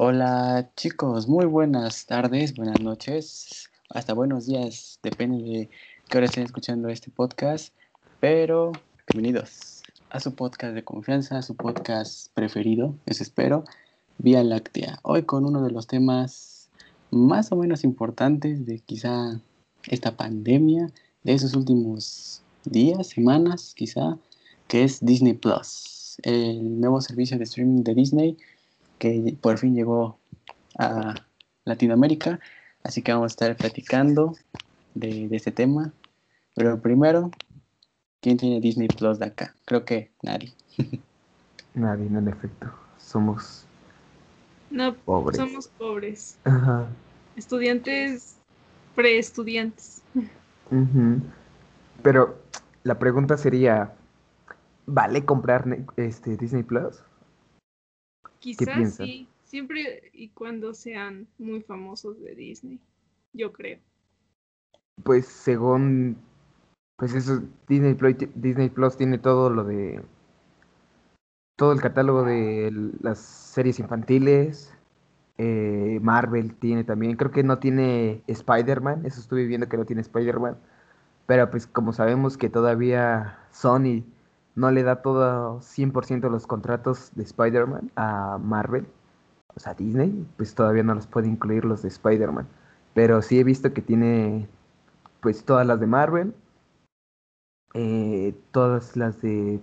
Hola chicos, muy buenas tardes, buenas noches, hasta buenos días, depende de qué hora estén escuchando este podcast, pero bienvenidos a su podcast de confianza, a su podcast preferido, eso espero, Vía Láctea. Hoy con uno de los temas más o menos importantes de quizá esta pandemia, de esos últimos días, semanas quizá, que es Disney Plus, el nuevo servicio de streaming de Disney que por fin llegó a Latinoamérica. Así que vamos a estar platicando de, este tema. Pero primero, ¿quién tiene Disney Plus de acá? Creo que nadie. nadie, en efecto. Somos no, pobres. Somos pobres. Estudiantes, preestudiantes. Pero la pregunta sería, ¿vale comprar este Disney Plus? Quizás sí, siempre y cuando sean muy famosos de Disney, yo creo. Pues según, pues eso, Disney Plus, Disney Plus tiene todo lo de, todo el catálogo de las series infantiles, eh, Marvel tiene también, creo que no tiene Spider-Man, eso estuve viendo que no tiene Spider-Man, pero pues como sabemos que todavía Sony no le da todo 100% los contratos de Spider-Man a Marvel, o sea, Disney, pues todavía no los puede incluir los de Spider-Man. Pero sí he visto que tiene pues todas las de Marvel, eh, todas las de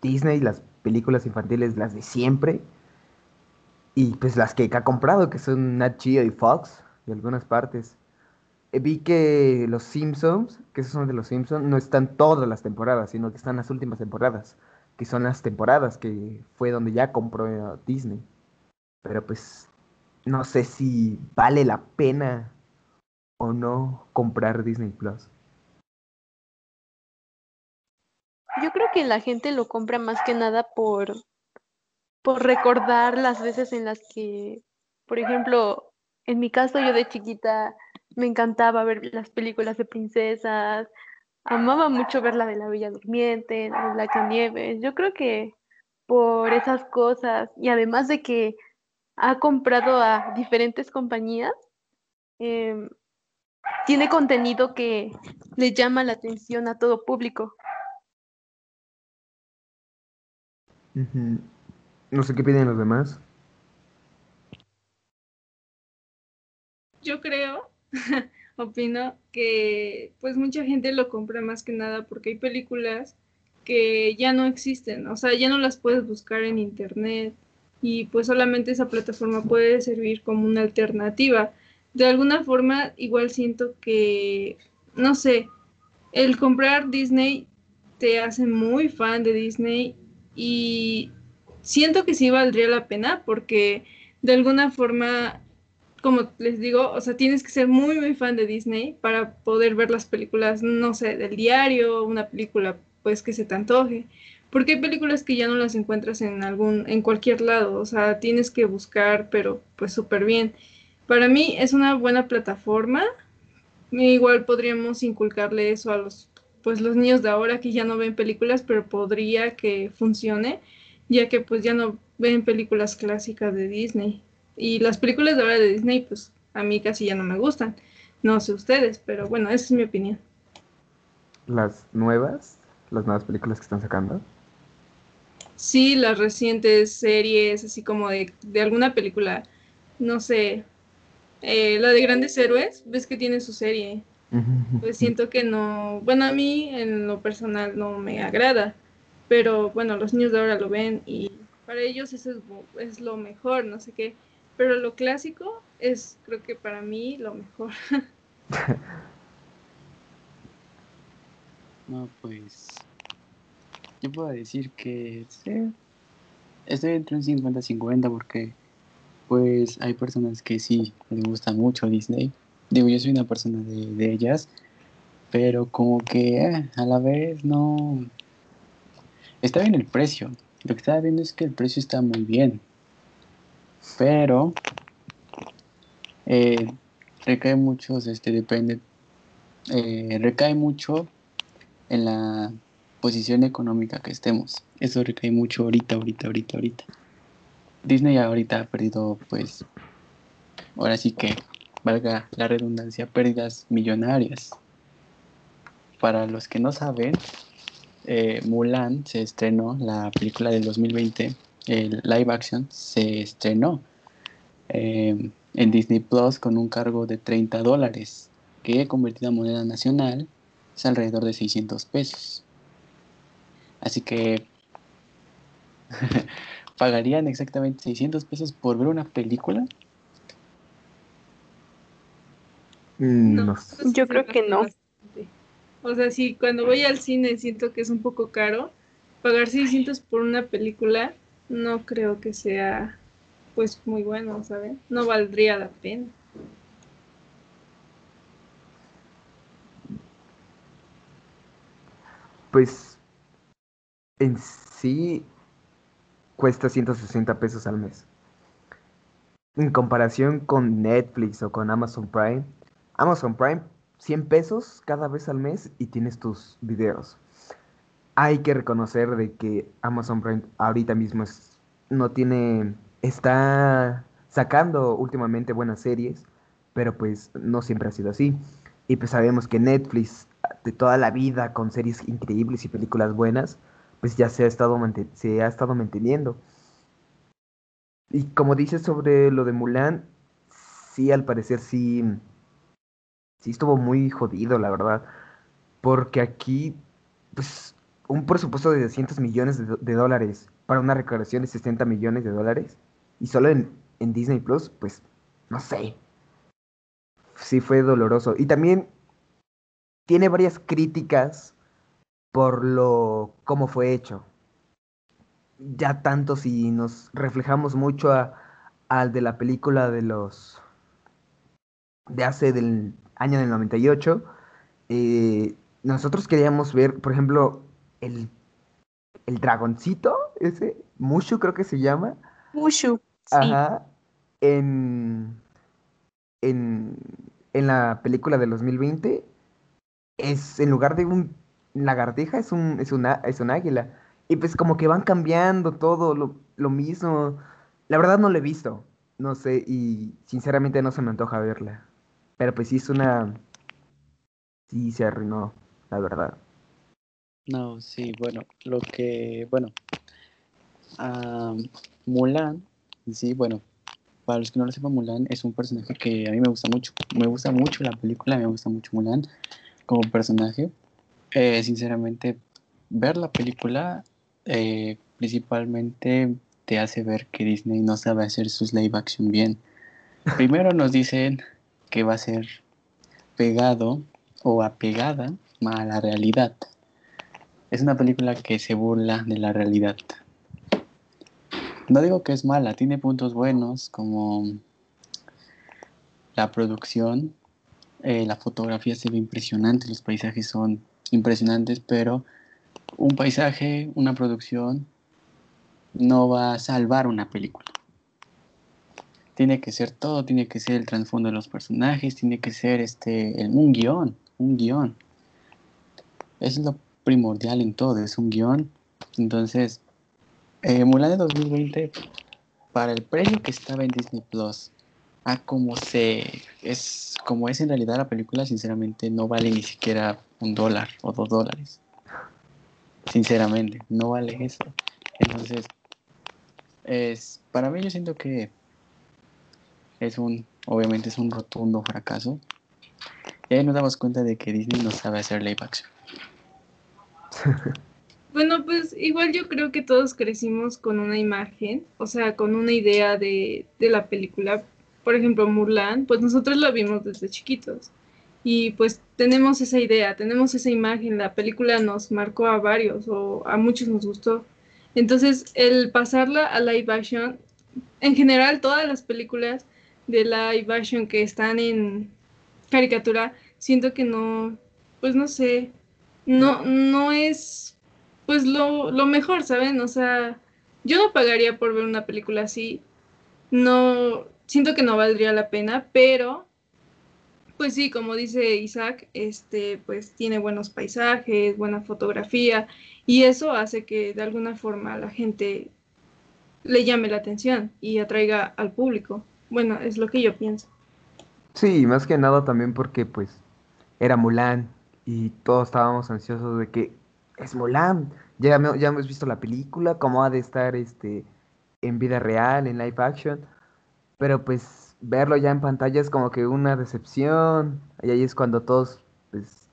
Disney, las películas infantiles, las de siempre, y pues las que ha comprado, que son Nat Geo y Fox, de algunas partes. Eh, vi que los Simpsons, que esos son de los Simpsons, no están todas las temporadas, sino que están las últimas temporadas, que son las temporadas que fue donde ya compró Disney. Pero pues no sé si vale la pena o no comprar Disney Plus. Yo creo que la gente lo compra más que nada por, por recordar las veces en las que, por ejemplo, en mi caso yo de chiquita me encantaba ver las películas de princesas, amaba mucho ver la de la Bella Durmiente, la de Blancanieves. Yo creo que por esas cosas y además de que ha comprado a diferentes compañías, em, tiene contenido que le llama la atención a todo público. No sé qué piden los demás. Yo creo opino que pues mucha gente lo compra más que nada porque hay películas que ya no existen, o sea, ya no las puedes buscar en internet y pues solamente esa plataforma puede servir como una alternativa. De alguna forma, igual siento que, no sé, el comprar Disney te hace muy fan de Disney y siento que sí valdría la pena porque de alguna forma como les digo, o sea, tienes que ser muy, muy fan de Disney para poder ver las películas, no sé, del diario, una película, pues, que se te antoje. Porque hay películas que ya no las encuentras en algún, en cualquier lado, o sea, tienes que buscar, pero pues súper bien. Para mí es una buena plataforma. Igual podríamos inculcarle eso a los, pues, los niños de ahora que ya no ven películas, pero podría que funcione, ya que pues ya no ven películas clásicas de Disney. Y las películas de ahora de Disney, pues a mí casi ya no me gustan. No sé ustedes, pero bueno, esa es mi opinión. ¿Las nuevas? ¿Las nuevas películas que están sacando? Sí, las recientes series, así como de, alguna película, no sé, eh, la de Grandes Héroes, ves que tiene su serie. Pues siento que no, bueno, a mí en lo personal no me agrada, pero bueno, los niños de ahora lo ven y para ellos eso es, es lo mejor, no sé qué. Pero lo clásico es, creo que para mí, lo mejor. no, pues. Yo puedo decir que sí, estoy entre un 50-50 porque, pues, hay personas que sí les gusta mucho Disney. Digo, yo soy una persona de, ellas, pero como que eh, a la vez no. Está bien el precio. Lo que estaba viendo es que el precio está muy bien pero eh, recae mucho, este, depende, eh, recae mucho en la posición económica que estemos. Eso recae mucho ahorita, ahorita, ahorita, ahorita. Disney ahorita ha perdido, pues, ahora sí que, valga la redundancia, pérdidas millonarias. Para los que no saben, eh, Mulan se estrenó, la película del 2020, el live action, se estrenó eh, en Disney Plus con un cargo de 30 dólares, que convertido a moneda nacional es alrededor de 600 pesos. Así que ¿Pagarían exactamente 600 pesos por ver una película? Mm, No, pues Yo creo que no. bastante. O sea, si cuando voy al cine siento que es un poco caro, pagar 600 por una película no creo que sea pues muy bueno, ¿saben? No valdría la pena. Pues en sí cuesta 160 pesos al mes. En comparación con Netflix o con Amazon Prime, Amazon Prime 100 pesos cada vez al mes y tienes tus videos. Hay que reconocer de que Amazon Prime ahorita mismo no tiene, está sacando últimamente buenas series, pero pues no siempre ha sido así. Y pues sabemos que Netflix de toda la vida con series increíbles y películas buenas, pues ya se ha estado, se ha estado manteniendo. Y como dices sobre lo de Mulan, sí, al parecer sí, sí estuvo muy jodido, la verdad. Porque aquí, pues, un presupuesto de 200 millones de, dólares para una recaudación de 60 millones de dólares. Y solo en, en Disney Plus, pues, no sé. Sí fue doloroso. Y también tiene varias críticas por lo cómo fue hecho. Ya tanto si nos reflejamos mucho al de la película de los de hace del año del 98, eh, nosotros queríamos ver, por ejemplo, el, el dragoncito, ese, Mushu creo que se llama, Mushu. Sí. En, en, en la película del 2020 es en lugar de un lagartija es un es una es un águila. Y pues como que van cambiando todo lo, lo mismo. La verdad no lo he visto. No sé y sinceramente no se me antoja verla. Pero pues sí es una sí se arruinó, la verdad. No, sí, bueno, lo que, bueno, ah, Mulan, sí, bueno, para los que no lo sepan, Mulan es un personaje que a mí me gusta mucho. Me gusta mucho la película, me gusta mucho Mulan como personaje. Eh, sinceramente, ver la película eh, principalmente te hace ver que Disney no sabe hacer sus live action bien. Primero nos dicen que va a ser pegado o apegada a la realidad. Es una película que se burla de la realidad. No digo que es mala, tiene puntos buenos como la producción, eh, la fotografía se ve impresionante, los paisajes son impresionantes, pero un paisaje, una producción, no va a salvar una película. Tiene que ser todo, tiene que ser el trasfondo de los personajes, tiene que ser este, el- un guion, un guion. Es lo primordial en todo, es un guion. Entonces, eh, Mulan de 2020, para el precio que estaba en Disney Plus, a como se es como es en realidad la película, sinceramente no vale ni siquiera un dólar o dos dólares. Sinceramente, no vale eso. Entonces, es para mí yo siento que es un, obviamente es un rotundo fracaso. Y ahí nos damos cuenta de que Disney no sabe hacer live action. Bueno, pues igual yo creo que todos crecimos con una imagen, o sea, con una idea de, de la película. Por ejemplo, Mulan, pues nosotros la vimos desde chiquitos. Y pues tenemos esa idea, tenemos esa imagen. La película nos marcó a varios o a muchos nos gustó. Entonces, el pasarla a live action, en general todas las películas de live action que están en caricatura, siento que no, pues no sé, no, no es pues lo, lo mejor, ¿saben? O sea, yo no pagaría por ver una película así. No, siento que no valdría la pena, pero pues sí, como dice Isaac, este, pues tiene buenos paisajes, buena fotografía, y eso hace que de alguna forma la gente le llame la atención y atraiga al público. Bueno, es lo que yo pienso. Sí, más que nada también porque pues era Mulan y todos estábamos ansiosos de que es Mulan. Ya, ya hemos visto la película, cómo ha de estar este en vida real, en live action. Pero pues verlo ya en pantalla es como que una decepción. Y ahí es cuando todos, pues,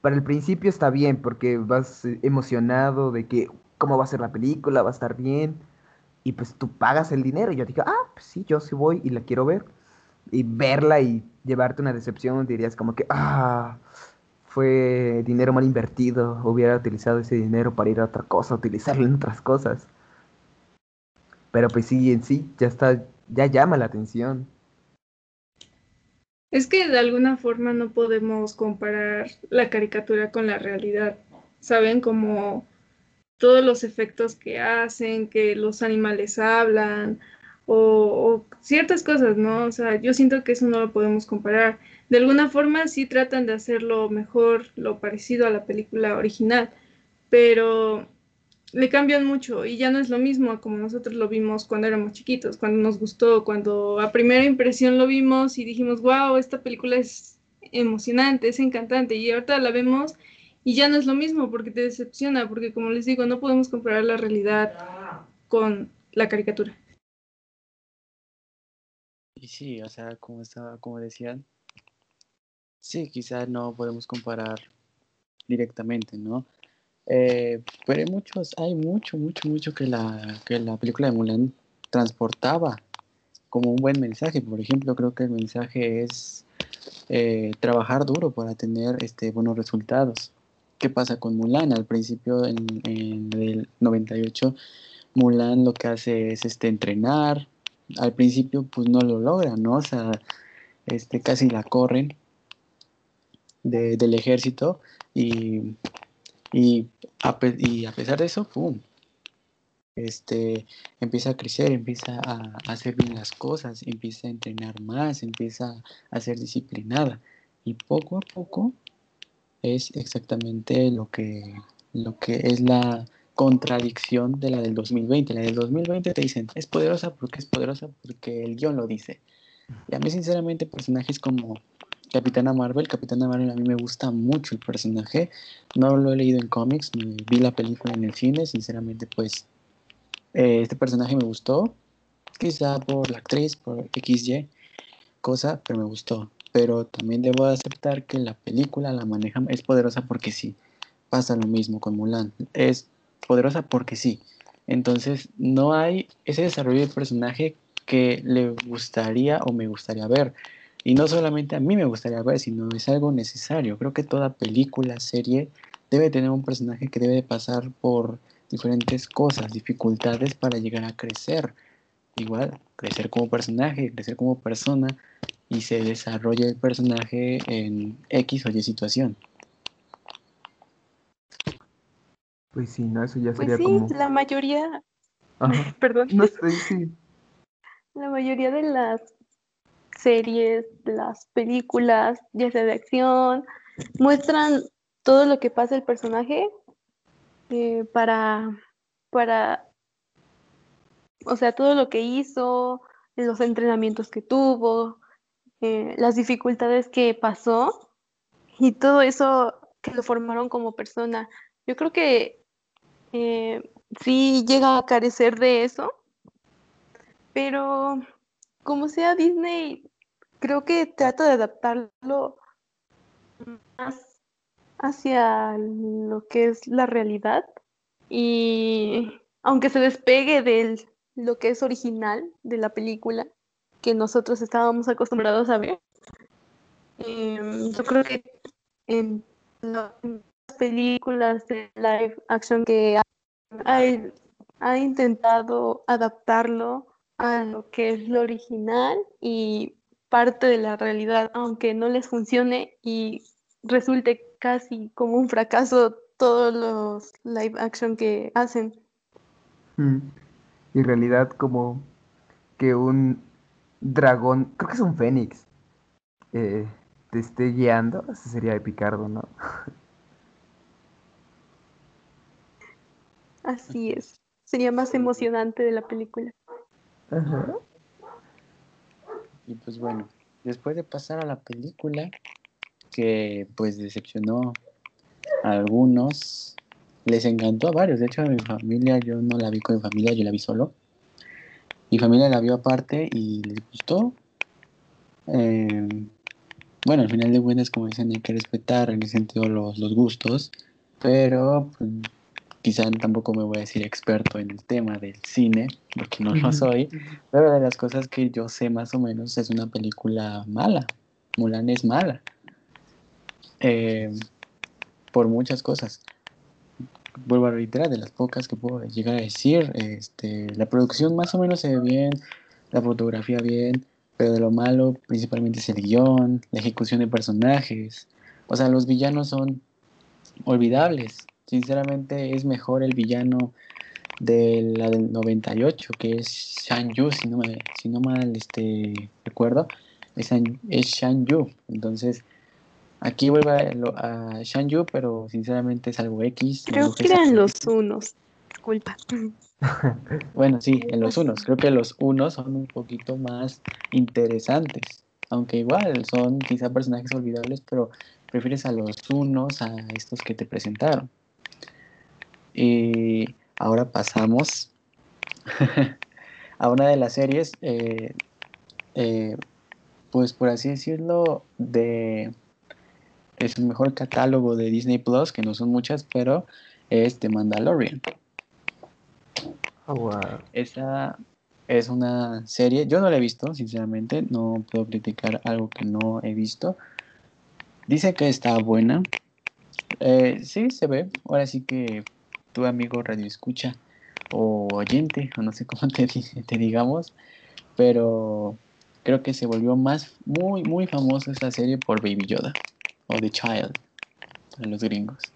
para el principio está bien porque vas emocionado de que cómo va a ser la película, va a estar bien. Y pues tú pagas el dinero. Y yo digo, ah, pues sí, yo sí voy y la quiero ver. Y verla y llevarte una decepción, dirías como que, ah, fue dinero mal invertido. Hubiera utilizado ese dinero para ir a otra cosa, utilizarlo en otras cosas. Pero pues sí, en sí, ya está, ya llama la atención. Es que de alguna forma no podemos comparar la caricatura con la realidad. Saben como todos los efectos que hacen, que los animales hablan o, ciertas cosas, ¿no? O sea, yo siento que eso no lo podemos comparar. De alguna forma sí tratan de hacerlo mejor, lo parecido a la película original, pero le cambian mucho y ya no es lo mismo como nosotros lo vimos cuando éramos chiquitos, cuando nos gustó, cuando a primera impresión lo vimos y dijimos, wow, esta película es emocionante, es encantante y ahorita la vemos y ya no es lo mismo porque te decepciona, porque como les digo, no podemos comparar la realidad con la caricatura. Y sí, o sea, como estaba, como decían, sí, quizás no podemos comparar directamente, ¿no? Eh, pero hay muchos, hay mucho, mucho, mucho que la, que la película de Mulan transportaba como un buen mensaje. Por ejemplo, creo que el mensaje es eh, trabajar duro para tener este, buenos resultados. ¿Qué pasa con Mulan? Al principio, en, en el 98, Mulan lo que hace es este, entrenar. Al principio, pues no lo logra, ¿no? O sea, este, casi la corren del ejército y y a, y a pesar de eso, ¡pum! Este, empieza a crecer, empieza a, hacer bien las cosas, empieza a entrenar más, empieza a ser disciplinada. Y poco a poco es exactamente lo que, lo que es la contradicción de la del 2020. La del 2020 te dicen, es poderosa porque es poderosa porque el guion lo dice. Y a mí sinceramente personajes como Capitana Marvel. Capitana Marvel a mí me gusta mucho el personaje. No lo he leído en cómics, vi la película en el cine. Sinceramente, pues eh, este personaje me gustó. Quizá por la actriz, por XY, cosa, pero me gustó. Pero también debo aceptar que la película la maneja, es poderosa porque sí. Pasa lo mismo con Mulan. Es poderosa porque sí. Entonces, no hay ese desarrollo de personaje que le gustaría o me gustaría ver. Y no solamente a mí me gustaría ver, sino es algo necesario. Creo que toda película, serie, debe tener un personaje que debe pasar por diferentes cosas, dificultades para llegar a crecer. Igual, crecer como personaje, crecer como persona y se desarrolla el personaje en X o Y situación. Pues sí, no, eso ya pues sería sí, la mayoría, perdón, no sé, sí. La mayoría de las series, las películas, ya sea de acción, muestran todo lo que pasa el personaje eh, para, para, o sea, todo lo que hizo, los entrenamientos que tuvo, eh, las dificultades que pasó y todo eso que lo formaron como persona. Yo creo que eh, sí llega a carecer de eso, pero como sea Disney, creo que trata de adaptarlo más hacia lo que es la realidad y aunque se despegue de lo que es original de la película que nosotros estábamos acostumbrados a ver, em, yo creo que en las películas de live action que ha intentado adaptarlo a lo que es lo original y parte de la realidad, aunque no les funcione y resulte casi como un fracaso todos los live action que hacen. Mm. Y en realidad como que un dragón, creo que es un fénix, eh, te esté guiando, eso sería de Picardo, ¿no? Así es. sería más emocionante de la película. Y pues bueno, después de pasar a la película, que pues decepcionó a algunos, les encantó a varios. De hecho, a mi familia, yo no la vi con mi familia, yo la vi solo. Mi familia la vio aparte y les gustó. Eh, bueno, al final de cuentas, como dicen, hay que respetar en ese sentido los, los gustos, pero pues, quizá tampoco me voy a decir experto en el tema del cine, porque no lo soy, pero de las cosas que yo sé más o menos es una película mala. Mulan es mala. Eh, por muchas cosas. Vuelvo a reiterar, de las pocas que puedo llegar a decir, este, la producción más o menos se ve bien, la fotografía bien, pero de lo malo principalmente es el guion, la ejecución de personajes. O sea, los villanos son olvidables. Sinceramente es mejor el villano de la del 98, que es Shan Yu, si no, me, si no mal este, recuerdo, es, es Shan Yu. Entonces, aquí vuelve a, a Shan Yu, pero sinceramente es algo X. Creo que eran los unos. Disculpa. Bueno, sí, en los unos. Creo que los unos son un poquito más interesantes. Aunque igual son quizá personajes olvidables, pero prefieres a los unos a estos que te presentaron. Y ahora pasamos a una de las series, eh, eh, pues por así decirlo, de es el mejor catálogo de Disney Plus, que no son muchas, pero es The Mandalorian. Oh, wow. Esa es una serie, yo no la he visto, sinceramente, no puedo criticar algo que no he visto. Dice que está buena. Eh, sí, se ve. Ahora sí que tu amigo radio escucha o oyente, o no sé cómo te, te digamos, pero creo que se volvió más, muy, muy famosa esa serie por Baby Yoda o The Child para los gringos.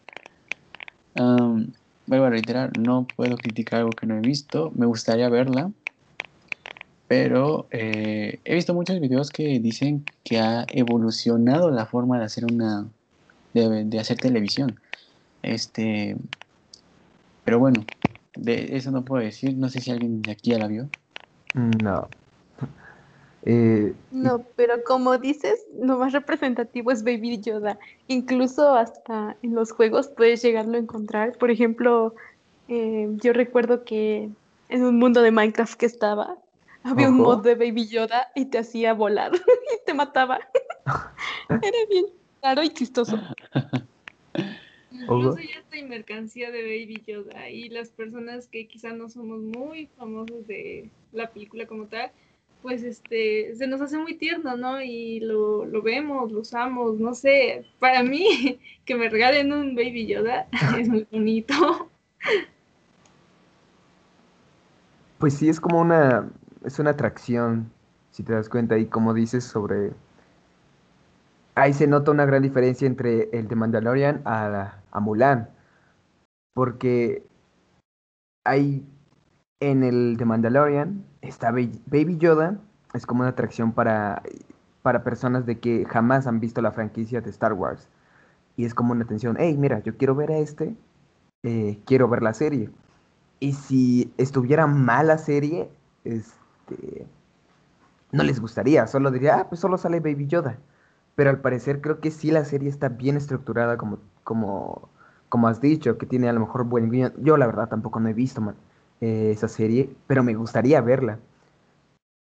Am, vuelvo a reiterar, no puedo criticar algo que no he visto, me gustaría verla, pero eh, he visto muchos videos que dicen que ha evolucionado la forma de hacer una, de hacer televisión. Este, pero bueno, de eso no puedo decir, no sé si alguien de aquí ya la vio. No. Eh, No, pero como dices, lo más representativo es Baby Yoda. Incluso hasta en los juegos puedes llegarlo a encontrar. Por ejemplo, eh, yo recuerdo que en un mundo de Minecraft que estaba, había un mod de Baby Yoda y te hacía volar y te mataba. Era bien raro y chistoso. Incluso ya está en mercancía de Baby Yoda y las personas que quizá no somos muy famosos de la película como tal, pues este, se nos hace muy tierno, ¿no? Y lo, lo vemos, lo usamos, no sé, para mí que me regalen un Baby Yoda es muy bonito. Pues sí, es como una, es una atracción, si te das cuenta, y como dices sobre... Ahí se nota una gran diferencia entre el de Mandalorian a, Mulan, porque hay en el de Mandalorian está Ba- Baby Yoda, es como una atracción para, para personas de que jamás han visto la franquicia de Star Wars, y es como una atención, hey, mira, yo quiero ver a este, eh, quiero ver la serie. Y si estuviera mal la serie, este, no les gustaría, solo diría, ah, pues solo sale Baby Yoda. Pero al parecer creo que sí la serie está bien estructurada como, como, como has dicho, que tiene a lo mejor buen guion. Yo la verdad tampoco no he visto eh, esa serie, pero me gustaría verla.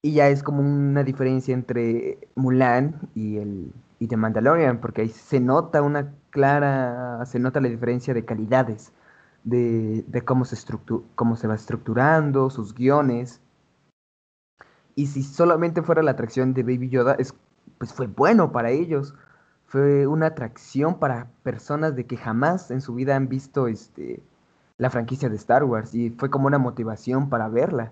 Y ya es como una diferencia entre Mulan y el y The Mandalorian, porque ahí se nota una clara, se nota la diferencia de calidades de, de cómo, se cómo se va estructurando, sus guiones. Y si solamente fuera la atracción de Baby Yoda, es, pues fue bueno para ellos. Fue una atracción para personas de que jamás en su vida han visto este, la franquicia de Star Wars. Y fue como una motivación para verla.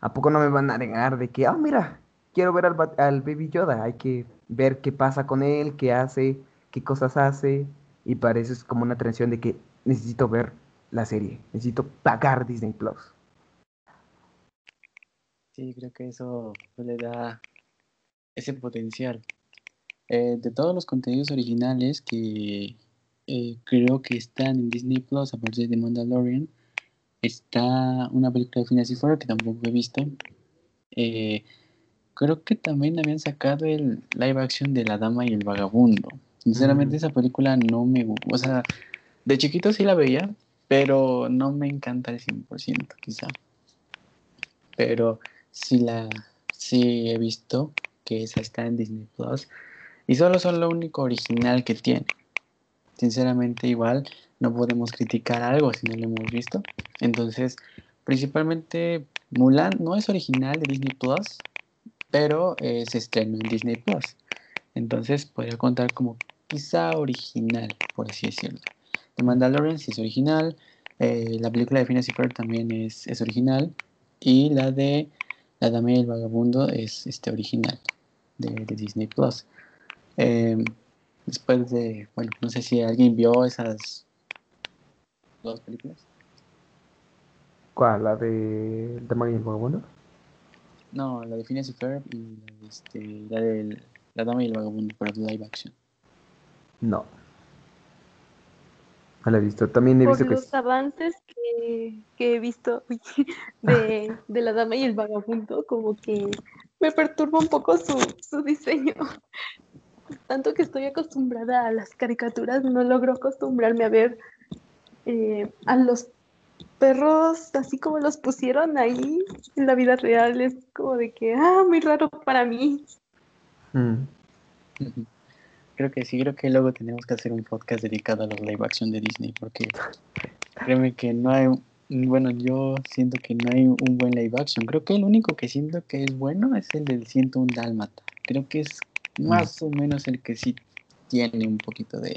¿A poco no me van a negar de que, ah, mira, quiero ver al, al Baby Yoda? Hay que ver qué pasa con él, qué hace, qué cosas hace. Y para eso es como una atracción de que necesito ver la serie. Necesito pagar Disney Plus. Sí, creo que eso le da ese potencial. Eh, de todos los contenidos originales que eh, creo que están en Disney Plus, aparte de Mandalorian, está una película de Phineas y Ferb que tampoco he visto. Eh, creo que también habían sacado el live action de La Dama y el Vagabundo. Sinceramente, Mm. esa película no me gusta. O sea, de chiquito sí la veía, pero no me encanta al 100%, quizá. Pero sí la sí he visto que esa está en Disney Plus. Y solo son lo único original que tiene. Sinceramente, igual no podemos criticar algo si no lo hemos visto. Entonces, principalmente Mulan no es original de Disney Plus, pero eh, se en Disney Plus. Entonces podría contar como quizá original, por así decirlo. The Mandalorian sí es original. eh, la película de Phineas y también es, es original. Y la de La Dama y el Vagabundo es este, original de, de Disney Plus. Eh, después de, bueno, no sé si alguien vio esas dos películas. ¿Cuál? ¿La de y el vagabundo? No, la de Phineas y Ferb y la de, este, la de La Dama y el Vagabundo, pero live action. No. No la he visto. También he Por visto que... los avances que, que he visto de, de la dama y el vagabundo, como que me perturba un poco su, su diseño. Tanto que estoy acostumbrada a las caricaturas, no logro acostumbrarme a ver eh, a los perros así como los pusieron ahí en la vida real. Es como de que, ah, muy raro para mí. Mm. Creo que sí, creo que luego tenemos que hacer un podcast dedicado a los live action de Disney, porque créeme que no hay, bueno, yo siento que no hay un buen live action. Creo que el único que siento que es bueno es el del 101 Dálmata. Creo que es más o menos el que sí tiene un poquito de,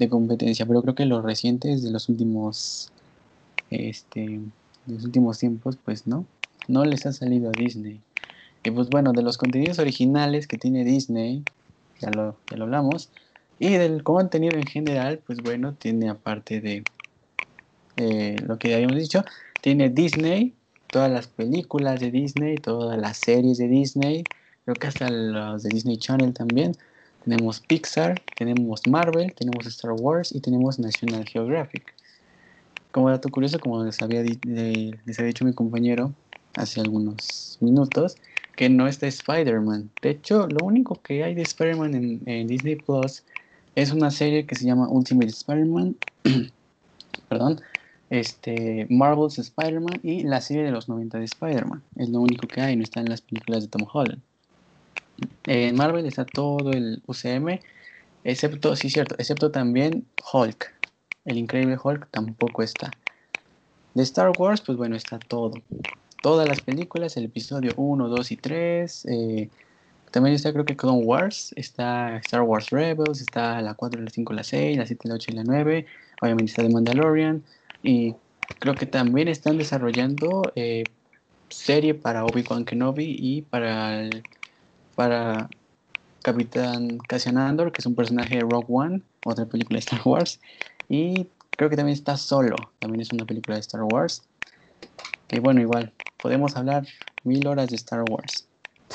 de competencia, pero creo que los recientes de los últimos, este, de los últimos tiempos, pues no, no les ha salido a Disney. Y pues bueno, de los contenidos originales que tiene Disney, ya lo, ya lo hablamos. Y del contenido en general, pues bueno, tiene aparte de eh, lo que habíamos dicho, tiene Disney, todas las películas de Disney, todas las series de Disney, creo que hasta los de Disney Channel también. Tenemos Pixar, tenemos Marvel, tenemos Star Wars y tenemos National Geographic. Como dato curioso, como les había, les había dicho mi compañero hace algunos minutos, que no está Spider-Man. De hecho, lo único que hay de Spider-Man en, en Disney Plus es una serie que se llama Ultimate Spider-Man. Perdón. Este, Marvel's Spider-Man y la serie de los 90 de Spider-Man. Es lo único que hay, no está en las películas de Tom Holland. En Marvel está todo el UCM, excepto, sí, cierto, excepto también Hulk. El increíble Hulk tampoco está. De Star Wars, pues bueno, está todo todas las películas, el episodio 1, 2 y 3. eh, también está creo que Clone Wars, está Star Wars Rebels, está la 4, la 5, la 6, la 7, la 8 y la 9. Obviamente está The Mandalorian. Y creo que también están desarrollando eh, serie para Obi-Wan Kenobi y para, para Capitán Cassian Andor, que es un personaje de Rogue One, otra película de Star Wars. Y creo que también está Solo, también es una película de Star Wars. Que bueno, igual, podemos hablar mil horas de Star Wars.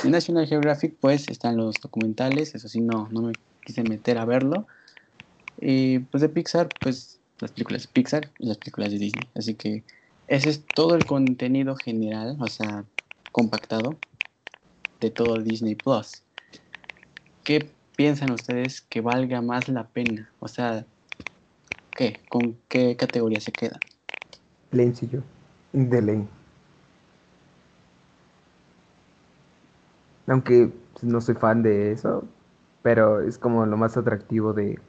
En National Geographic, pues, están los documentales, eso sí, no, no me quise meter a verlo. Y pues de Pixar, pues, las películas de Pixar y las películas de Disney. Así que ese es todo el contenido general, o sea, compactado de todo Disney Plus. ¿Qué piensan ustedes que valga más la pena? O sea, ¿qué? ¿Con qué categoría se queda? Lane yo. De Lane. Aunque pues, no soy fan de eso, pero es como lo más atractivo de,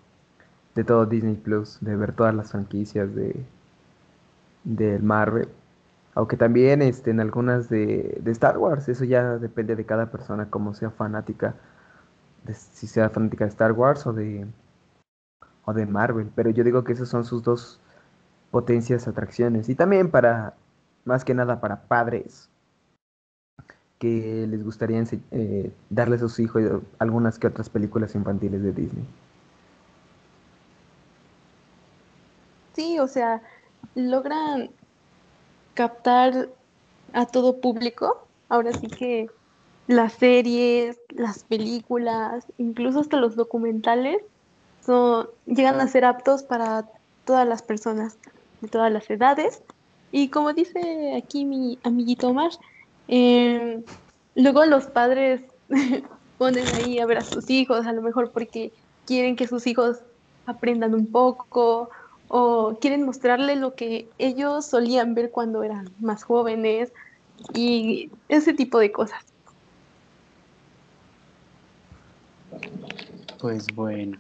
de todo Disney Plus, de ver todas las franquicias de Marvel. Aunque también este, en algunas de, de Star Wars, eso ya depende de cada persona, como sea fanática, de, si sea fanática de Star Wars o de, o de Marvel. Pero yo digo que esas son sus dos potencias, atracciones. Y también para, más que nada para padres que les gustaría eh, darle a sus hijos algunas que otras películas infantiles de Disney. Sí, o sea, logran captar a todo público. Ahora sí que las series, las películas, incluso hasta los documentales, son, llegan a ser aptos para todas las personas de todas las edades Y como dice aquí mi amiguito Omar, em, luego los padres ponen ahí a ver a sus hijos, a lo mejor porque quieren que sus hijos aprendan un poco o quieren mostrarle lo que ellos solían ver cuando eran más jóvenes y ese tipo de cosas. Pues bueno.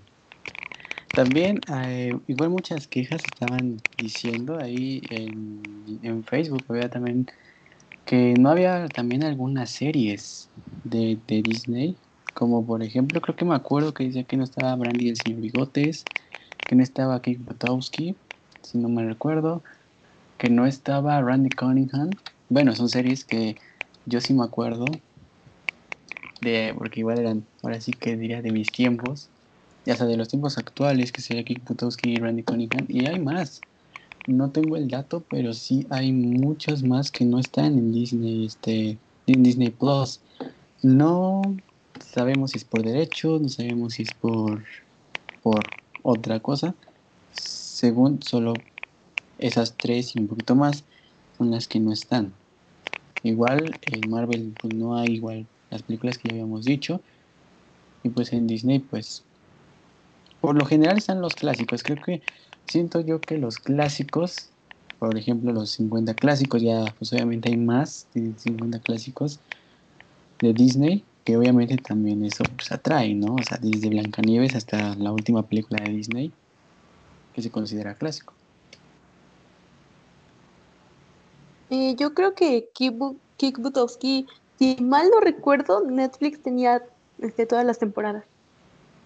También, eh, igual muchas quejas estaban diciendo ahí en, en Facebook, había también que no había también algunas series de, de Disney, como por ejemplo, creo que me acuerdo que decía que no estaba Brandy el señor Bigotes, que no estaba Kate Botowski, si no me recuerdo, que no estaba Randy Cunningham. Bueno, son series que yo sí me acuerdo, de, porque igual eran, ahora sí que diría de mis tiempos, ya sea de los tiempos actuales, que sería Kik Butowski y Randy Cunningham, y hay más. No tengo el dato, pero sí hay muchos más que no están en Disney, este, en Disney Plus. No sabemos si es por derecho, no sabemos si es por, por otra cosa. Según solo esas tres y un poquito más son las que no están. Igual en Marvel pues no hay igual las películas que ya habíamos dicho. Y pues en Disney pues por lo general están los clásicos. Creo que siento yo que los clásicos, por ejemplo los 50 clásicos, ya pues obviamente hay más de 50 clásicos de Disney, que obviamente también eso pues atrae, ¿no? O sea, desde Blancanieves hasta la última película de Disney, que se considera clásico. Eh, yo creo que Kik Butowski, si mal no recuerdo, Netflix tenía este, todas las temporadas.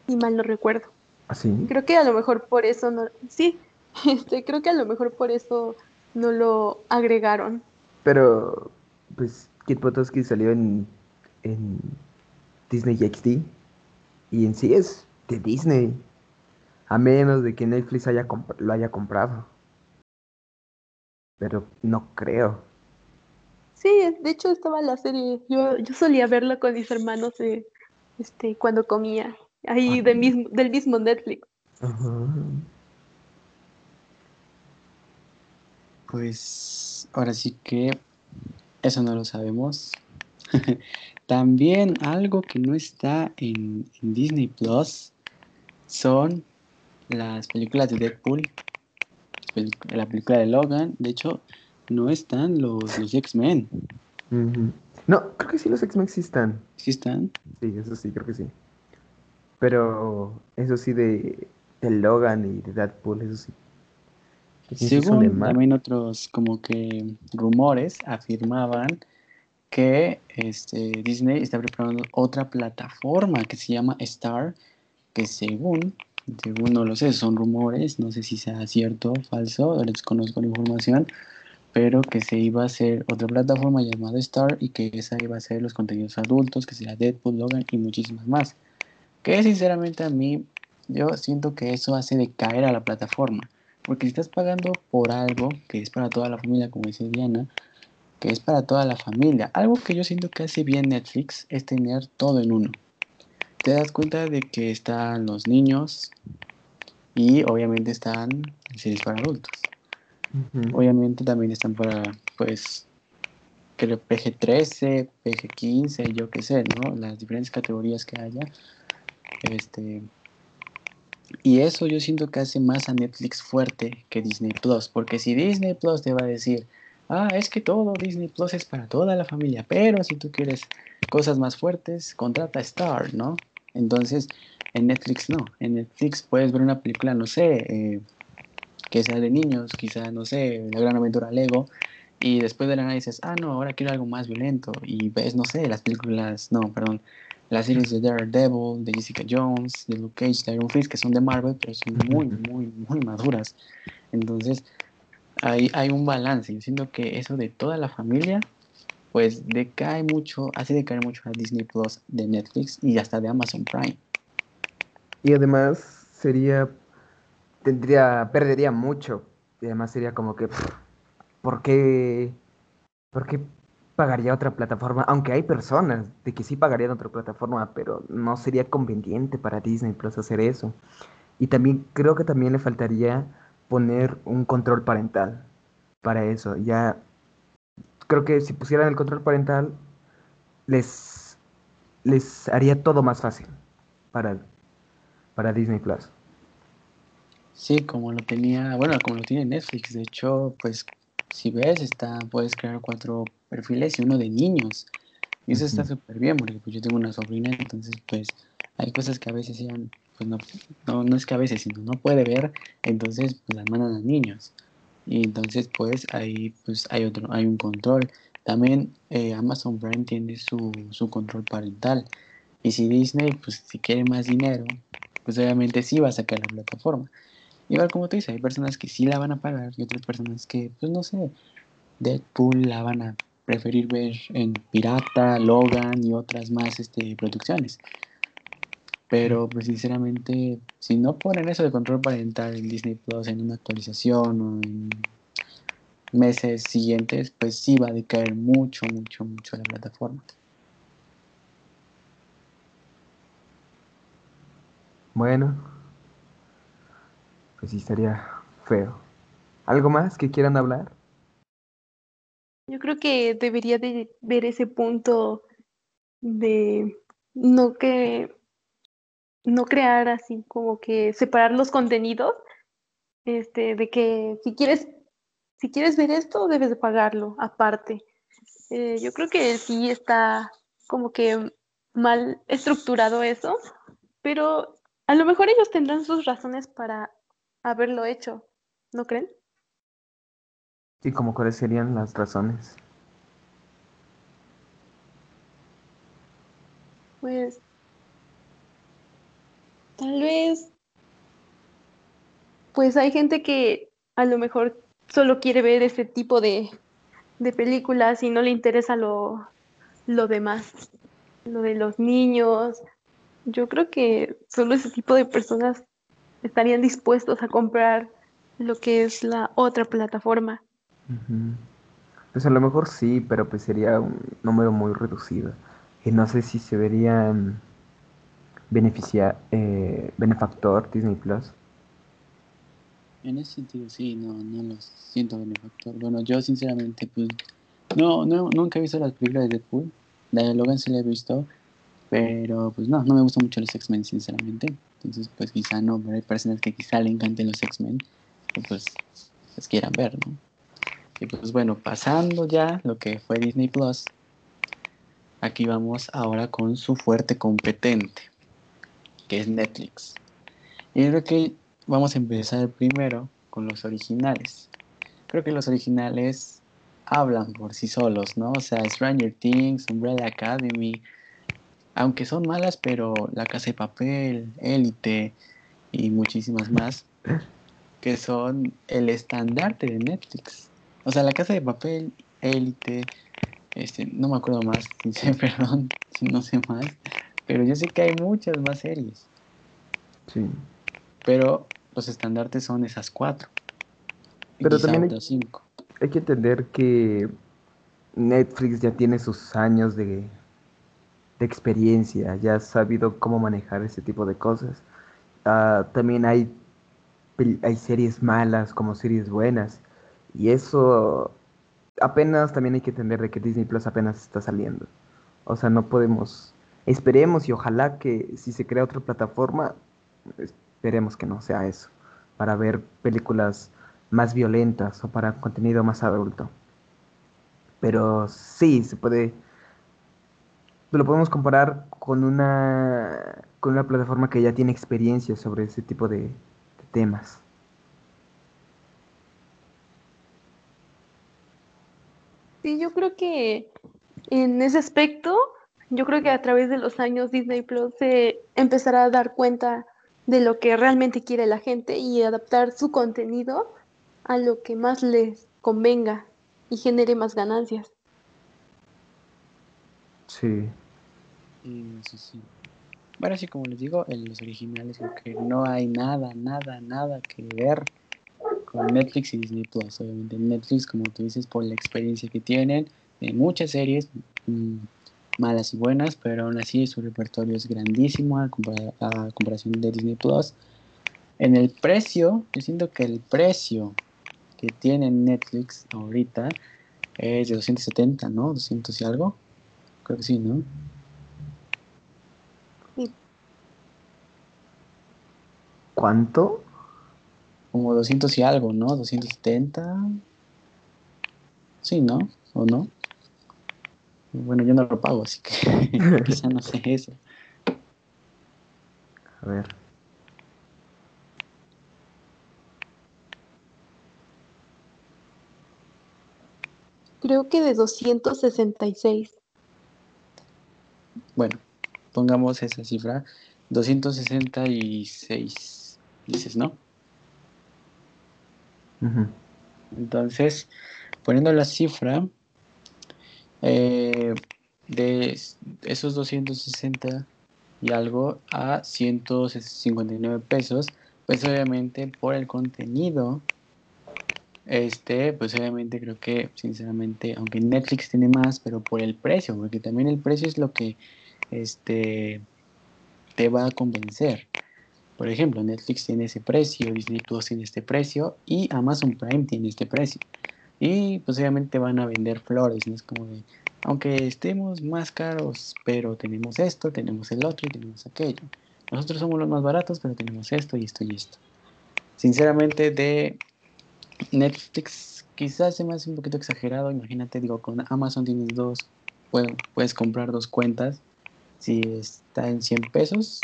Si mal no recuerdo. ¿Así? Creo que a lo mejor por eso no. Sí, este, creo que a lo mejor por eso no lo agregaron. Pero, pues, Kit Butowski salió en, en Disney XD. Y en sí es de Disney. A menos de que Netflix haya lo haya comprado. Pero no creo. Sí, de hecho estaba la serie. Yo, yo solía verla con mis hermanos de, este, cuando comía. Ahí del mismo, del mismo Netflix. Pues ahora sí que eso no lo sabemos. También algo que no está en, en, Disney Plus son las películas de Deadpool, la película de Logan. De hecho, no están los, los X-Men. No, creo que sí los X-Men sí están. ¿Sí están? Sí, eso sí, creo que sí. Pero eso sí de, de Logan y de Deadpool, eso sí. Según también otros como que rumores afirmaban que este, Disney está preparando otra plataforma que se llama Star, que según, según no lo sé, son rumores, no sé si sea cierto o falso, desconozco la información, pero que se iba a hacer otra plataforma llamada Star y que esa iba a ser los contenidos adultos, que sería Deadpool, Logan y muchísimas más. Que sinceramente a mí yo siento que eso hace decaer a la plataforma. Porque si estás pagando por algo que es para toda la familia, como dice Diana, que es para toda la familia, algo que yo siento que hace bien Netflix es tener todo en uno. Te das cuenta de que están los niños y obviamente están series para adultos. Obviamente también están para, pues, que PG-13, PG-15, yo qué sé, ¿no? Las diferentes categorías que haya. Este, y eso yo siento que hace más a Netflix fuerte que Disney Plus, porque si Disney Plus te va a decir, ah, es que todo Disney Plus es para toda la familia, pero si tú quieres cosas más fuertes, contrata Star, ¿no? Entonces, en Netflix no. En Netflix puedes ver una película, no sé, eh, que sea de niños, quizá, no sé, La Gran Aventura Lego, y después de la nada dices, ah, no, ahora quiero algo más violento, y ves, no sé, las películas, no, perdón, las series de Daredevil, de Jessica Jones, de Luke Cage, de Iron Fist, que son de Marvel, pero son muy, muy, muy maduras. Entonces, hay, hay un balance. Yo siento que eso de toda la familia, pues decae mucho, hace decaer mucho a Disney Plus de Netflix y hasta de Amazon Prime. Y además sería, tendría, perdería mucho. Y además sería como que, ¿por qué, pagaría otra plataforma, aunque hay personas de que sí pagarían otra plataforma, pero no sería conveniente para Disney Plus hacer eso. Y también creo que también le faltaría poner un control parental. para eso. Ya creo que si pusieran el control parental, les, les haría todo más fácil para, para Disney Plus. Sí, como lo tenía, bueno, como lo tiene Netflix. De hecho, pues si ves, está, puedes crear cuatro perfiles y uno de niños. Y eso está súper bien, porque pues yo tengo una sobrina, entonces pues hay cosas que a veces sean, pues no, no, no es que a veces, sino no puede ver, entonces pues las mandan a niños. Y entonces pues ahí pues hay otro, hay un control. También eh, Amazon Prime tiene su, su control parental. Y si Disney, pues si quiere más dinero, pues obviamente sí va a sacar la plataforma. Igual como tú dices, hay personas que sí la van a pagar y otras personas que, pues no sé, Deadpool la van a preferir ver en Pirata, Logan y otras más este, producciones. Pero pues sinceramente, si no ponen eso de control parental en Disney Plus en una actualización o en meses siguientes, pues sí va a decaer mucho, mucho, mucho la plataforma. Bueno, pues sí estaría feo. ¿Algo más que quieran hablar? Yo creo que debería de ver ese punto de no que no crear así como que separar los contenidos, este, de que si quieres, si quieres ver esto, debes de pagarlo aparte. Eh, yo creo que sí está como que mal estructurado eso, pero a lo mejor ellos tendrán sus razones para haberlo hecho, ¿no creen? Sí, como cuáles serían las razones. Pues tal vez, pues hay gente que a lo mejor solo quiere ver ese tipo de, de películas y no le interesa lo, lo demás, lo de los niños. Yo creo que solo ese tipo de personas estarían dispuestos a comprar lo que es la otra plataforma. Pues a lo mejor sí, pero pues sería un número muy reducido. Y no sé si se verían beneficiar, eh, benefactor Disney Plus. En ese sentido sí, no, no lo siento benefactor. Bueno, yo sinceramente pues no, no nunca he visto las películas de Deadpool. La de Logan sí la he visto, pero pues no, no me gustan mucho los X-Men sinceramente. Entonces, pues quizá no, pero hay personas que quizá le encanten los X-Men, pues, pues quieran ver, ¿no? Y pues bueno, pasando ya lo que fue Disney Plus, aquí vamos ahora con su fuerte competente, que es Netflix. Y creo que vamos a empezar primero con los originales. Creo que los originales hablan por sí solos, ¿no? O sea, Stranger Things, Umbrella Academy, aunque son malas, pero La Casa de Papel, Élite y muchísimas más, que son el estandarte de Netflix. O sea, La Casa de Papel, Élite, este, no me acuerdo más, perdón, si no sé más, pero yo sé que hay muchas más series. Sí. Pero los estandartes son esas cuatro. Pero también hay, cinco. hay que entender que Netflix ya tiene sus años de de experiencia, ya has sabido cómo manejar ese tipo de cosas. Ah, también hay, hay series malas como series buenas. Y eso apenas también hay que entender de que Disney Plus apenas está saliendo. O sea, no podemos... Esperemos y ojalá que si se crea otra plataforma, esperemos que no sea eso. Para ver películas más violentas o para contenido más adulto. Pero sí, se puede lo podemos comparar con una, con una plataforma que ya tiene experiencia sobre ese tipo de, temas. Sí, yo creo que en ese aspecto, yo creo que a través de los años Disney Plus se empezará a dar cuenta de lo que realmente quiere la gente y adaptar su contenido a lo que más les convenga y genere más ganancias. Sí. Eso sí. Bueno, sí, como les digo, en los originales creo que no hay nada, nada, nada que ver con Netflix y Disney Plus. Obviamente Netflix, como tú dices, por la experiencia que tienen, en muchas series, mm, malas y buenas, pero aún así su repertorio es grandísimo a, comparación de Disney Plus. En el precio, yo siento que el precio que tiene Netflix ahorita es de 270, ¿no? 200 y algo. Creo que sí, ¿no? Sí. ¿Cuánto? Como 200 y algo, ¿no? 270. Sí, ¿no? ¿O no? Bueno, yo no lo pago, así que quizá no sé eso. A ver. Creo que de 266. Bueno, pongamos esa cifra. 266, dices, ¿no? Entonces, poniendo la cifra eh, de es- esos 260 y algo a 159 pesos, pues obviamente por el contenido, este, pues obviamente creo que sinceramente, aunque Netflix tiene más, pero por el precio, porque también el precio es lo que este te va a convencer. Por ejemplo, Netflix tiene ese precio, Disney Plus tiene este precio y Amazon Prime tiene este precio. Y pues obviamente van a vender flores, ¿no? Es como de, aunque estemos más caros, pero tenemos esto, tenemos el otro y tenemos aquello. Nosotros somos los más baratos, pero tenemos esto y esto y esto. Sinceramente, de Netflix quizás se me hace un poquito exagerado. Imagínate, digo, con Amazon tienes dos, puedes, puedes comprar dos cuentas. Si está en 100 pesos,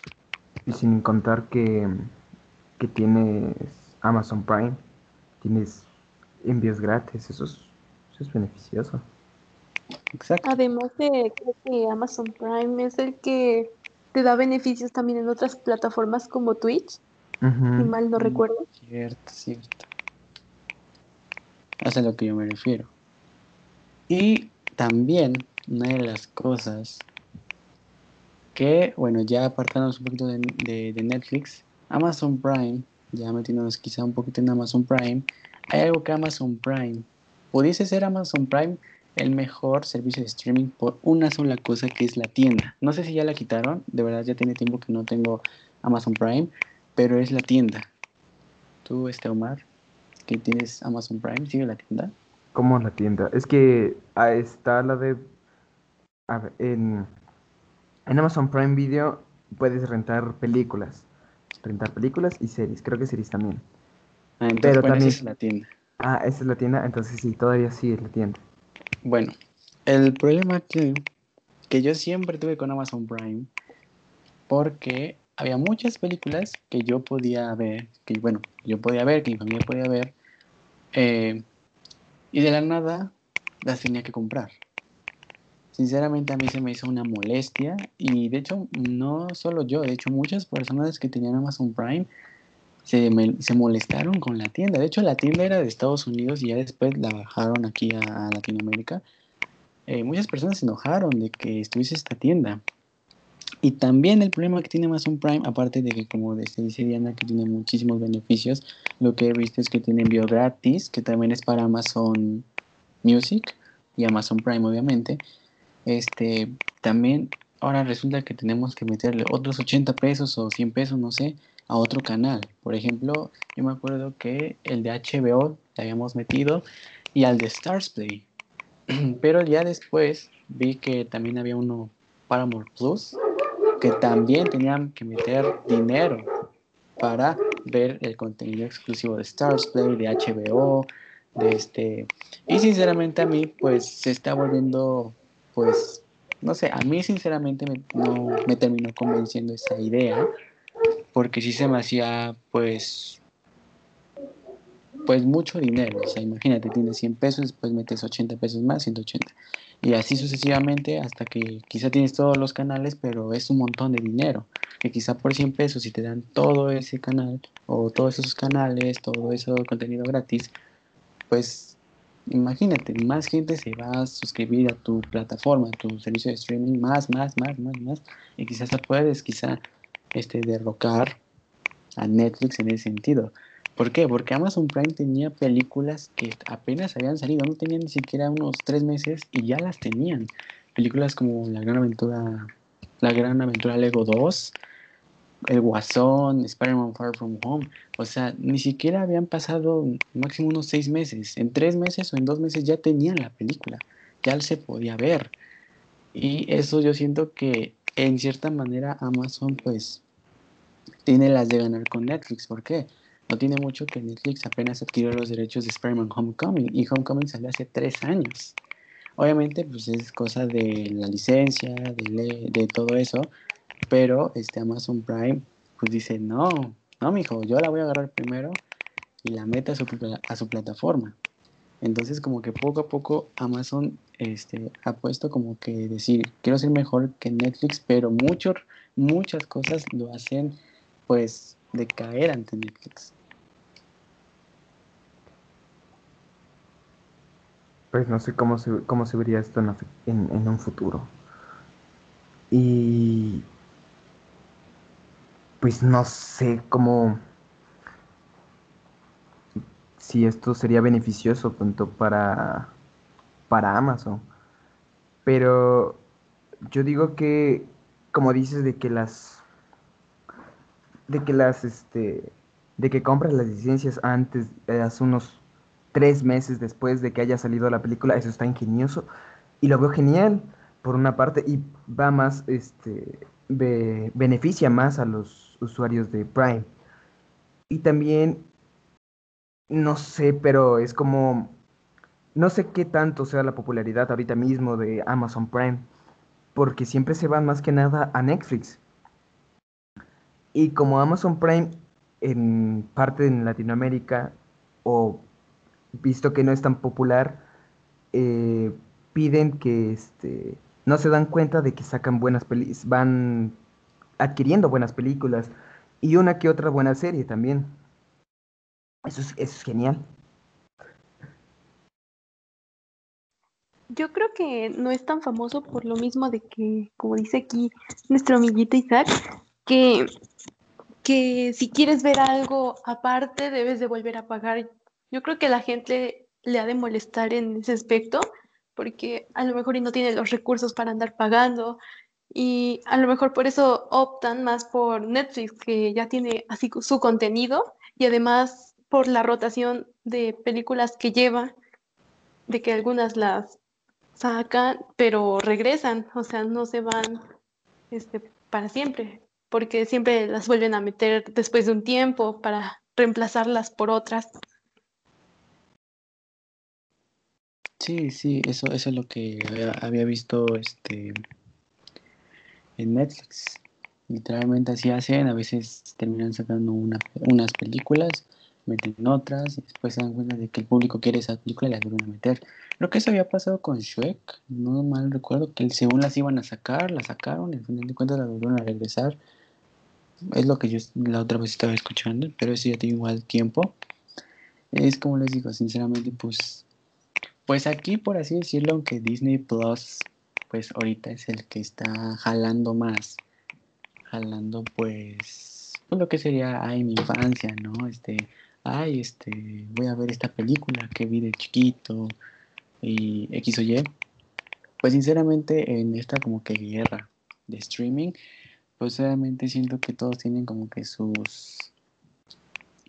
Y sin contar que, que tienes Amazon Prime, tienes envíos gratis, eso es, eso es beneficioso. exacto. Además de, creo que Amazon Prime es el que te da beneficios también en otras plataformas como Twitch, si mal no Mm, recuerdo. Cierto, cierto. Es a lo que yo me refiero. Y también una de las cosas que, bueno, ya apartándonos un poquito de, de- de Netflix, Amazon Prime, ya metiéndonos quizá un poquito en Amazon Prime, hay algo que Amazon Prime, pudiese ser Amazon Prime el mejor servicio de streaming por una sola cosa que es la tienda. No sé si ya la quitaron, de verdad ya tiene tiempo que no tengo Amazon Prime, pero es la tienda. Tú, este Omar, que tienes Amazon Prime, ¿sigue la tienda? ¿Cómo la tienda? Es que ah, está la de... A ver, en, en Amazon Prime Video puedes rentar películas. Rentar películas y series. Creo que series también. Ah, entonces, Pero bueno, esa también- es la tienda. Ah, esa es la tienda. Entonces sí, todavía sí es la tienda. Bueno, el problema que, que yo siempre tuve con Amazon Prime, porque había muchas películas que yo podía ver, que bueno, yo podía ver, que mi familia podía ver, eh, y de la nada las tenía que comprar. Sinceramente a mí se me hizo una molestia y de hecho no solo yo, de hecho muchas personas que tenían Amazon Prime se, se molestaron con la tienda. De hecho la tienda era de Estados Unidos y ya después la bajaron aquí a, Latinoamérica. Eh, muchas personas se enojaron de que estuviese esta tienda. Y también el problema que tiene Amazon Prime, aparte de que como dice Diana que tiene muchísimos beneficios, lo que he visto es que tiene envío gratis, que también es para Amazon Music y Amazon Prime obviamente. Este, también ahora resulta que tenemos que meterle otros 80 pesos o 100 pesos, no sé, a otro canal. Por ejemplo, yo me acuerdo que el de HBO le habíamos metido y al de Stars Play. Pero ya después vi que también había uno Paramount Plus que también tenían que meter dinero para ver el contenido exclusivo de Stars Play, de HBO, de este y sinceramente a mí pues se está volviendo pues no sé, a mí sinceramente me, no me terminó convenciendo esa idea porque sí se me hacía pues pues mucho dinero, o sea, imagínate, tienes 100 pesos, después metes 80 pesos más, 180 y así sucesivamente hasta que quizá tienes todos los canales, pero es un montón de dinero, que quizá por 100 pesos si te dan todo ese canal o todos esos canales, todo ese contenido gratis, pues imagínate, más gente se va a suscribir a tu plataforma, a tu servicio de streaming, más, más, más, más, más, y quizás puedes quizá este, derrocar a Netflix en ese sentido. ¿Por qué? Porque Amazon Prime tenía películas que apenas habían salido, no tenían ni siquiera unos tres meses y ya las tenían. Películas como La Gran Aventura, La Gran Aventura Lego 2, El Guasón, Spider-Man Far From Home. O sea, ni siquiera habían pasado máximo unos seis meses. En tres meses o en dos meses ya tenían la película. Ya se podía ver. Y eso yo siento que en cierta manera Amazon pues tiene las de ganar con Netflix. ¿Por qué? No tiene mucho que Netflix apenas adquirió los derechos de Spider-Man Homecoming y Homecoming salió hace tres años. Obviamente, pues es cosa de la licencia, de, de todo eso, pero este Amazon Prime, pues dice, no, no, mijo, yo la voy a agarrar primero y la meta a su, plataforma. Entonces, como que poco a poco Amazon este, ha puesto como que decir, quiero ser mejor que Netflix, pero muchos, muchas cosas lo hacen, pues, decaer ante Netflix. Pues no sé cómo se, cómo se vería esto en, en, un futuro. Y pues no sé cómo si esto sería beneficioso tanto para para Amazon. Pero yo digo que como dices de que las de que las este de que compras las licencias antes eh, hace unos tres meses después de que haya salido la película, eso está ingenioso y lo veo genial por una parte y va más, este, beneficia más a los usuarios de Prime. Y también, no sé, pero es como, no sé qué tanto sea la popularidad ahorita mismo de Amazon Prime, porque siempre se van más que nada a Netflix. Y como Amazon Prime en parte en Latinoamérica o visto que no es tan popular, eh, piden que este, no se dan cuenta de que sacan buenas películas, van adquiriendo buenas películas y una que otra buena serie también. Eso es, eso es genial. Yo creo que no es tan famoso por lo mismo de que, como dice aquí nuestro amiguito Isaac, que, que si quieres ver algo aparte debes de volver a pagar yo creo que la gente le ha de molestar en ese aspecto porque a lo mejor y no tiene los recursos para andar pagando y a lo mejor por eso optan más por Netflix que ya tiene así su contenido y además por la rotación de películas que lleva, de que algunas las sacan pero regresan, o sea, no se van este, para siempre, porque siempre las vuelven a meter después de un tiempo para reemplazarlas por otras. Sí, sí, eso, eso es lo que había, visto este en Netflix. Literalmente así hacen, a veces terminan sacando una, unas películas, meten otras y después se dan cuenta de que el público quiere esa película y las vuelven a meter. Creo que eso había pasado con Shrek, no mal recuerdo, que según las iban a sacar, las sacaron y al final de cuentas las volvieron a regresar. Es lo que yo la otra vez estaba escuchando, pero eso ya tiene igual tiempo. Es como les digo, sinceramente, pues pues aquí, por así decirlo, aunque Disney Plus, pues ahorita es el que está jalando más, jalando pues, pues lo que sería, ay, mi infancia, ¿no? Este, ay, este, voy a ver esta película que vi de chiquito y X o Y. Pues sinceramente en esta como que guerra de streaming, pues realmente siento que todos tienen como que sus,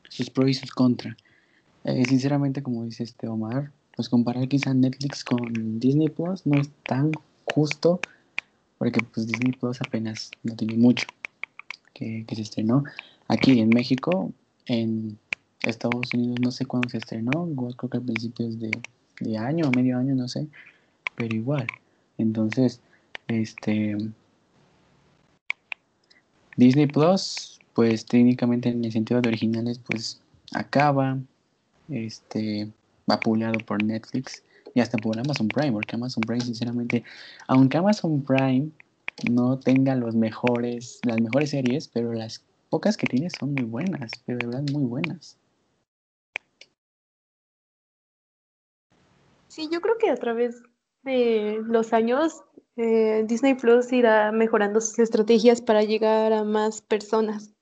sus pros y sus contras. Eh, sinceramente, como dice este Omar, pues comparar quizá Netflix con Disney Plus no es tan justo porque pues Disney Plus apenas no tiene mucho que, se estrenó. Aquí en México en Estados Unidos no sé cuándo se estrenó creo que a principios de, de año o medio año no sé pero igual. Entonces este Disney Plus pues técnicamente en el sentido de originales pues acaba este apoyado por Netflix y hasta por Amazon Prime, porque Amazon Prime, sinceramente, aunque Amazon Prime no tenga las mejores series, pero las pocas que tiene son muy buenas, pero de verdad muy buenas. Sí, yo creo que a través de los años eh, Disney Plus irá mejorando sus estrategias para llegar a más personas.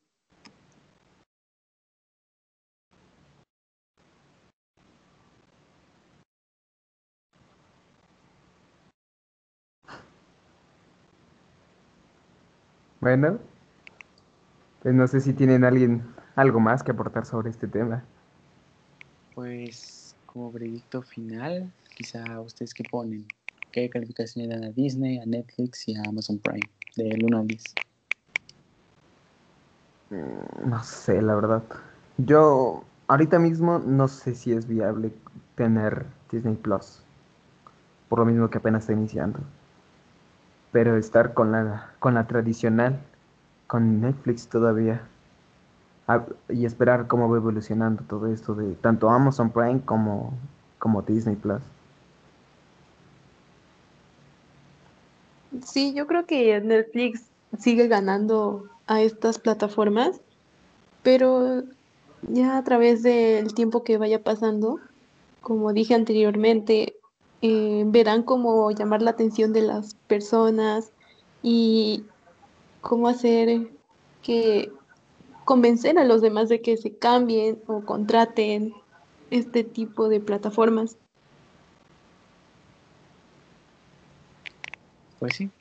Bueno, Pues no sé si tienen alguien algo más que aportar sobre este tema. Pues como veredicto final, quizá ustedes qué ponen, qué calificación le dan a Disney, a Netflix y a Amazon Prime, del 1 al 10. Mm, No sé, la verdad. Yo ahorita mismo no sé si es viable tener Disney Plus. Por lo mismo que apenas está iniciando. Pero estar con la, con la tradicional, con Netflix todavía. Ah, y esperar cómo va evolucionando todo esto de tanto Amazon Prime como, como Disney Plus. Sí, yo creo que Netflix sigue ganando a estas plataformas, pero ya a través del tiempo que vaya pasando, como dije anteriormente, eh, verán cómo llamar la atención de las personas y cómo hacer que convencer a los demás de que se cambien o contraten este tipo de plataformas. Pues sí,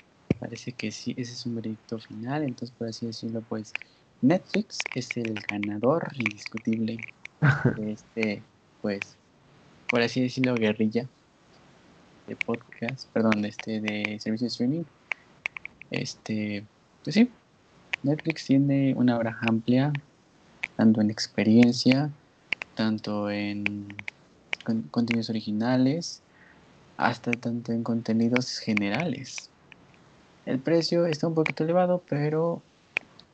parece que sí, ese es un veredicto final, entonces por así decirlo, pues Netflix es el ganador indiscutible de este, pues, por así decirlo, guerrilla de podcast, perdón, este, de servicio de streaming. Este, pues sí, Netflix tiene una baraja amplia, tanto en experiencia, tanto en con- contenidos originales, hasta tanto en contenidos generales. El precio está un poquito elevado, pero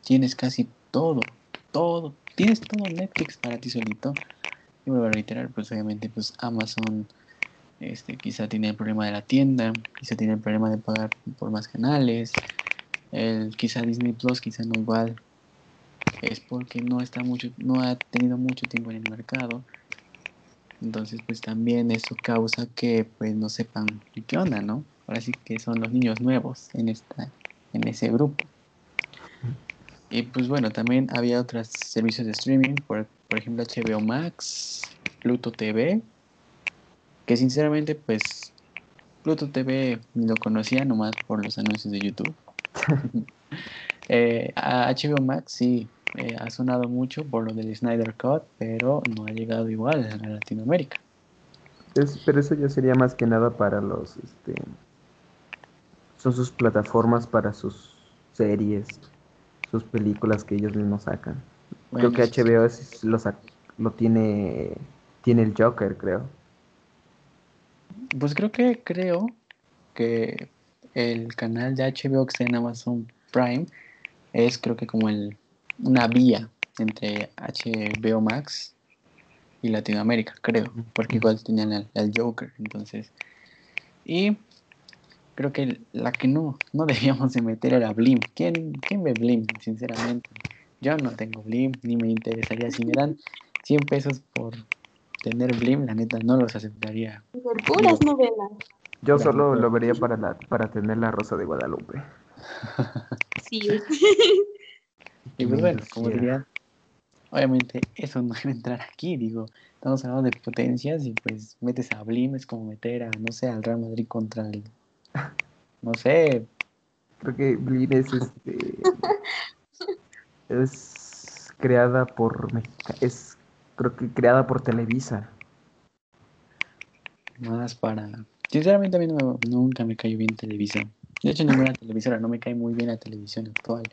tienes casi todo, todo, tienes todo Netflix para ti solito. Y vuelvo a reiterar, pues obviamente pues Amazon este, quizá tiene el problema de la tienda, quizá tiene el problema de pagar por más canales, el, quizá Disney Plus, quizá no igual, es porque no está mucho, no ha tenido mucho tiempo en el mercado. Entonces, pues también eso causa que pues no sepan qué onda, ¿no? Ahora sí que son los niños nuevos en esta, en ese grupo. Y pues bueno, también había otros servicios de streaming, por, por ejemplo HBO Max, Pluto TV, que sinceramente pues Pluto TV lo conocía nomás por los anuncios de YouTube. Eh, a HBO Max sí, eh, ha sonado mucho por lo del Snyder Cut, pero no ha llegado igual a Latinoamérica. Es- pero eso ya sería más que nada para los, este, son sus plataformas para sus series, sus películas que ellos mismos sacan. Bueno, creo que. HBO es- lo, lo tiene, tiene el Joker, creo. Pues creo que creo que el canal de HBO que está en Amazon Prime es creo que como el una vía entre HBO Max y Latinoamérica, creo, porque igual tenían al, Joker, entonces. Y creo que la que no, no debíamos de meter era Blim. ¿Quién, quién ve Blim, sinceramente? Yo no tengo Blim, ni me interesaría. Si me dan 100 pesos por tener Blim, la neta no los aceptaría. Por puras novelas. Yo solo lo vería para, la, para tener la Rosa de Guadalupe. Sí. Y pues bueno, como diría, obviamente eso no debe entrar aquí, digo, estamos hablando de potencias y pues metes a Blim, es como meter a, no sé, al Real Madrid contra el, no sé, Creo que Blin es este. es creada por Mexica- es creo que creada por Televisa. más para... Sinceramente a mí no me- nunca me cayó bien Televisa. De hecho, ninguna televisora, no me cae muy bien la televisión actual.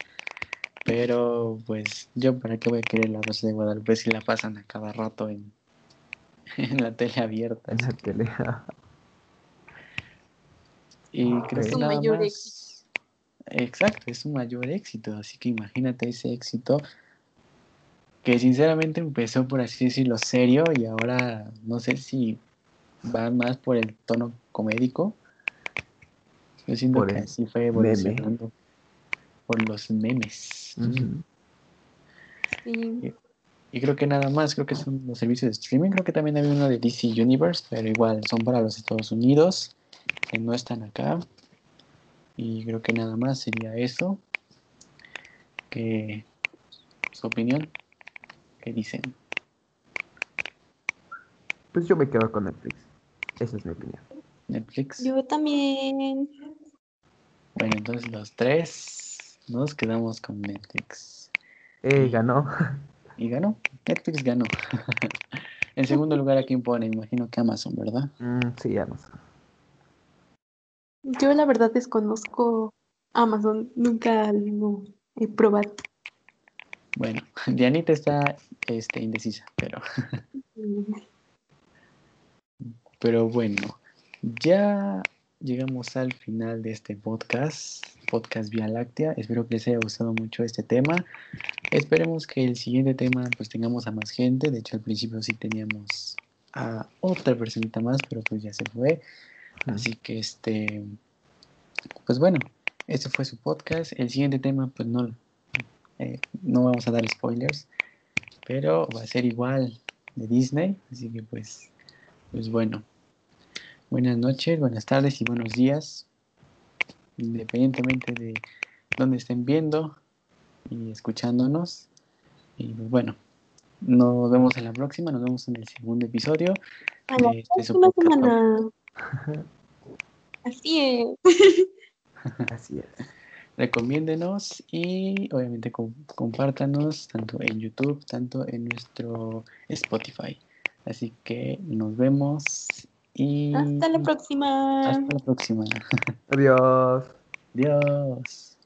Pero pues yo para qué voy a querer la Rosa de Guadalupe si la pasan a cada rato en, en la tele abierta. En la tele. Y creo Es que su nada mayor más- éxito. Exacto, es su mayor éxito. Así que imagínate ese éxito que sinceramente empezó por así decirlo serio y ahora no sé si va más por el tono comédico. Yo siento Por que así fue meme. evolucionando por los memes. Sí. Y creo que nada más, creo que son los servicios de streaming. Creo que también había uno de DC Universe, pero igual son para los Estados Unidos, que no están acá. Y creo que nada más sería eso. Que su opinión, ¿qué dicen? Pues yo me quedo con Netflix. Esa es mi opinión. Netflix. Yo también. Bueno, entonces los tres nos quedamos con Netflix. Eh, ganó. Y ganó. Netflix ganó. en segundo lugar, ¿a quién pone? Imagino que Amazon, ¿verdad? Mm, sí, Amazon. Yo la verdad desconozco Amazon, nunca lo he probado. Bueno, Dianita está este, indecisa, pero, pero bueno, ya llegamos al final de este podcast, podcast Vía Láctea. Espero que les haya gustado mucho este tema. Esperemos que el siguiente tema pues tengamos a más gente. De hecho, al principio sí teníamos a otra personita más, pero pues ya se fue. Así que este, pues bueno, este fue su podcast. El siguiente tema pues no, eh, no vamos a dar spoilers, pero va a ser igual de Disney. Así que pues, pues bueno. Buenas noches, buenas tardes y buenos días, independientemente de dónde estén viendo y escuchándonos. Y pues bueno, nos vemos en la próxima, nos vemos en el segundo episodio. A la de este próxima semana. Así es. Así es. Recomiéndenos y obviamente com- compártanos tanto en YouTube, tanto en nuestro Spotify. Así que nos vemos y Hasta la próxima. hasta la próxima. Adiós. Adiós.